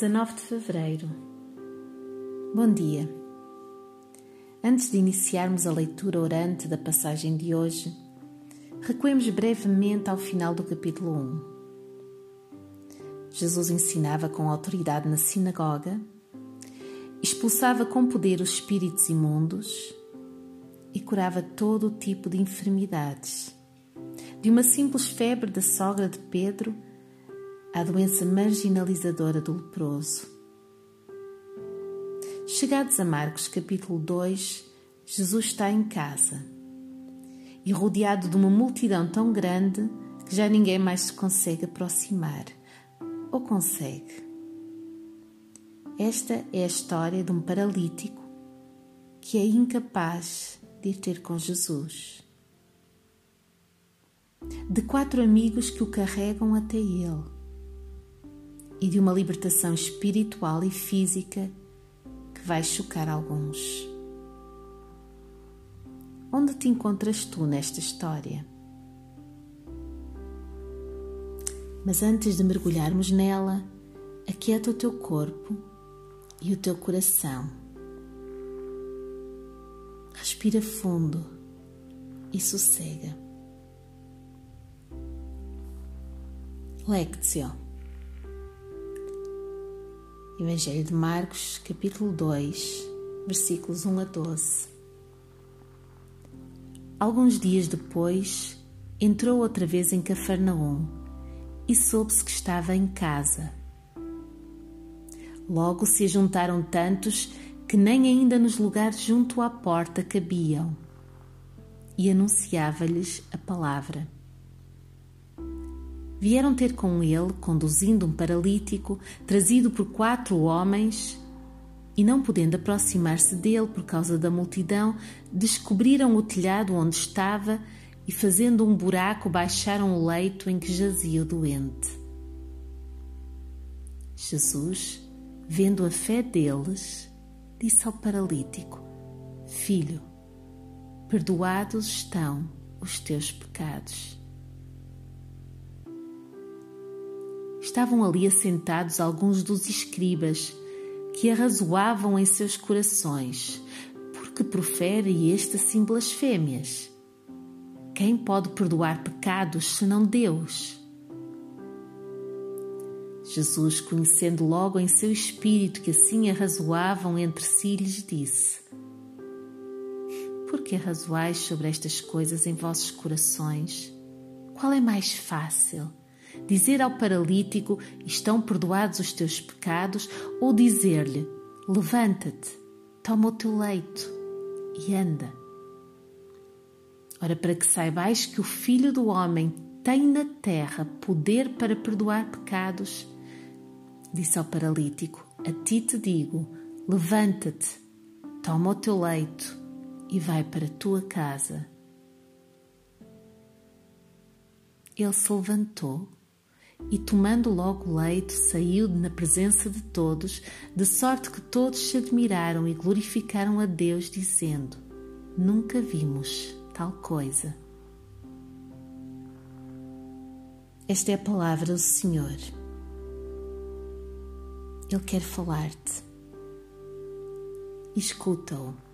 19 de fevereiro. Bom dia. Antes de iniciarmos a leitura orante da passagem de hoje, recuemos brevemente ao final do capítulo 1. Jesus ensinava com autoridade na sinagoga, expulsava com poder os espíritos imundos e curava todo o tipo de enfermidades. De uma simples febre da sogra de Pedro à doença marginalizadora do leproso. Chegados a Marcos capítulo 2, Jesus está em casa e rodeado de uma multidão tão grande que já ninguém mais se consegue aproximar. Ou consegue? Esta é a história de um paralítico que é incapaz de ir ter com Jesus. De quatro amigos que o carregam até ele e de uma libertação espiritual e física que vai chocar alguns. Onde te encontras tu nesta história? Mas antes de mergulharmos nela, aquieta o teu corpo e o teu coração. Respira fundo e sossega. Lectio Evangelho de Marcos, capítulo 2, versículos 1 a 12. Alguns dias depois, entrou outra vez em Cafarnaum e soube-se que estava em casa. Logo se juntaram tantos que nem ainda nos lugares junto à porta cabiam, e anunciava-lhes a palavra. Vieram ter com ele, conduzindo um paralítico, trazido por quatro homens, e não podendo aproximar-se dele por causa da multidão, descobriram o telhado onde estava e, fazendo um buraco, baixaram o leito em que jazia o doente. Jesus, vendo a fé deles, disse ao paralítico: Filho, perdoados estão os teus pecados. Estavam ali assentados alguns dos escribas que arrazoavam em seus corações, porque profere este assim blasfêmias. Quem pode perdoar pecados senão Deus? Jesus, conhecendo logo em seu espírito que assim arrazoavam entre si, lhes disse: Por que arrazoais sobre estas coisas em vossos corações? Qual é mais fácil? Dizer ao paralítico: Estão perdoados os teus pecados, ou dizer-lhe: Levanta-te, toma o teu leito e anda. Ora, para que saibais que o Filho do Homem tem na terra poder para perdoar pecados, disse ao paralítico: A ti te digo: levanta-te, toma o teu leito e vai para a tua casa. Ele se levantou e, tomando logo leito, saiu na presença de todos, de sorte que todos se admiraram e glorificaram a Deus, dizendo: Nunca vimos tal coisa. Esta é a palavra do Senhor. Ele quer falar-te. Escuta-o.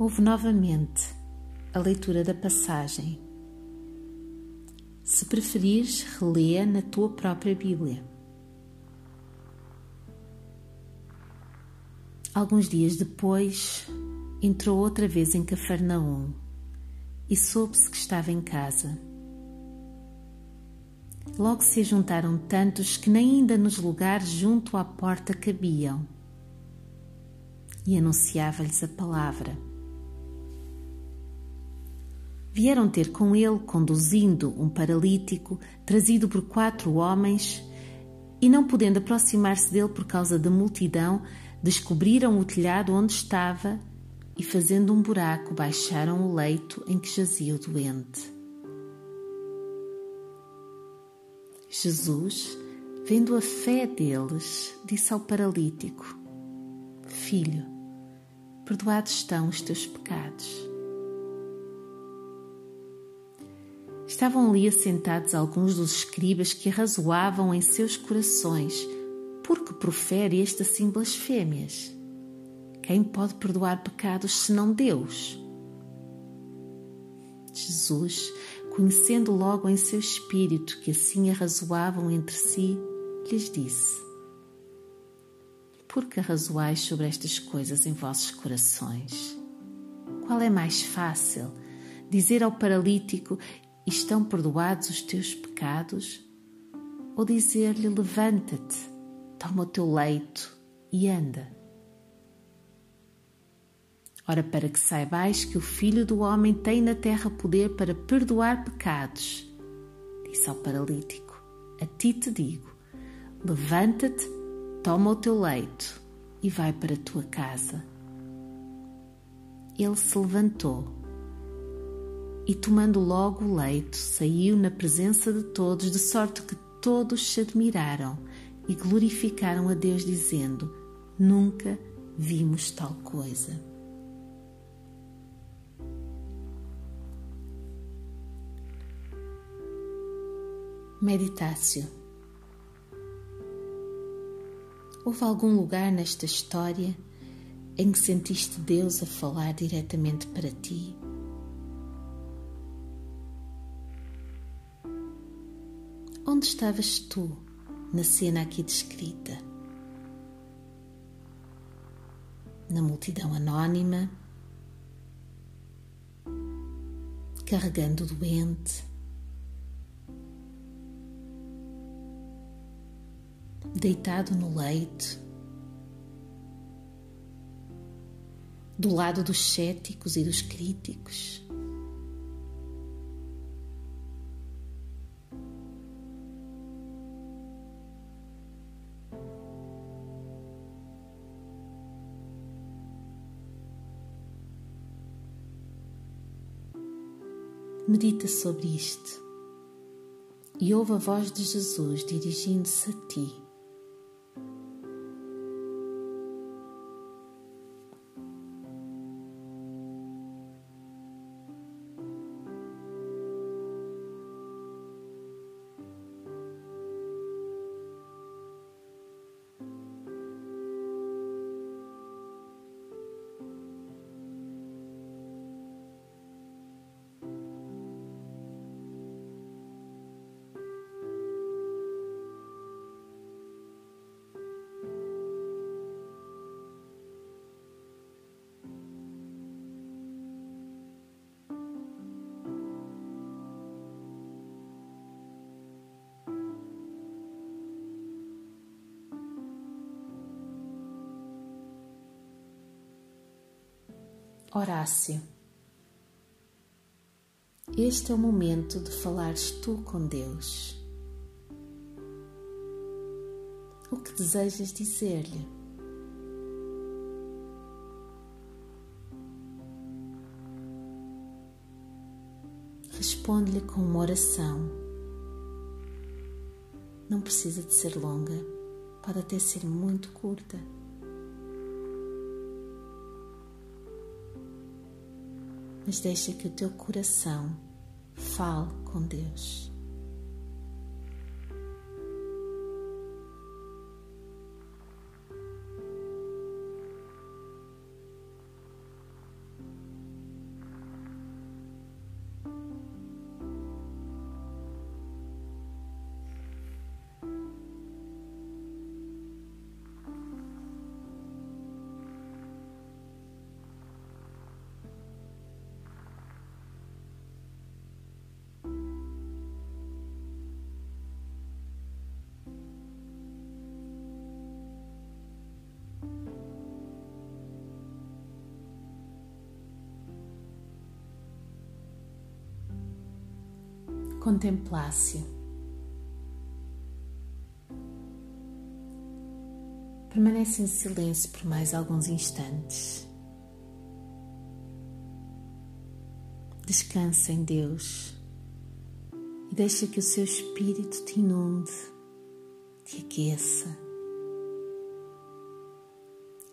Ouve novamente a leitura da passagem. Se preferires, relê na tua própria Bíblia. Alguns dias depois, entrou outra vez em Cafarnaum e soube-se que estava em casa. Logo se juntaram tantos que nem ainda nos lugares junto à porta cabiam. E anunciava-lhes a palavra vieram ter com ele, conduzindo um paralítico, trazido por quatro homens, e não podendo aproximar-se dele por causa da multidão, descobriram o telhado onde estava e, fazendo um buraco, baixaram o leito em que jazia o doente. Jesus, vendo a fé deles, disse ao paralítico: Filho, perdoados estão os teus pecados. Estavam ali assentados alguns dos escribas que arrazoavam em seus corações, porque profere este assim blasfêmias. Quem pode perdoar pecados senão Deus? Jesus, conhecendo logo em seu espírito que assim arrazoavam entre si, lhes disse: Por que arrazoais sobre estas coisas em vossos corações? Qual é mais fácil? Dizer ao paralítico: Estão perdoados os teus pecados? Ou dizer-lhe: Levanta-te, toma o teu leito e anda? Ora, para que saibais que o Filho do Homem tem na terra poder para perdoar pecados, disse ao paralítico: A ti te digo: levanta-te, toma o teu leito e vai para a tua casa. Ele se levantou e, tomando logo o leito, saiu na presença de todos, de sorte que todos se admiraram e glorificaram a Deus, dizendo: Nunca vimos tal coisa. Meditácio. Houve algum lugar nesta história em que sentiste Deus a falar diretamente para ti? Onde estavas tu na cena aqui descrita? Na multidão anónima, carregando o doente, deitado no leito, do lado dos céticos e dos críticos. Medita sobre isto e ouve a voz de Jesus dirigindo-se a ti. Horácio. Este é o momento de falares tu com Deus. O que desejas dizer-lhe? Responde-lhe com uma oração. Não precisa de ser longa, pode até ser muito curta. Mas deixa que o teu coração fale com Deus. Contemplasse. Permanece em silêncio por mais alguns instantes. Descansa em Deus e deixa que o seu espírito te inunde, te aqueça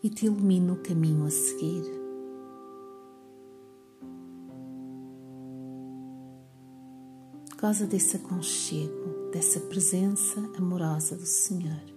e te ilumine o caminho a seguir. Goza desse aconchego, dessa presença amorosa do Senhor.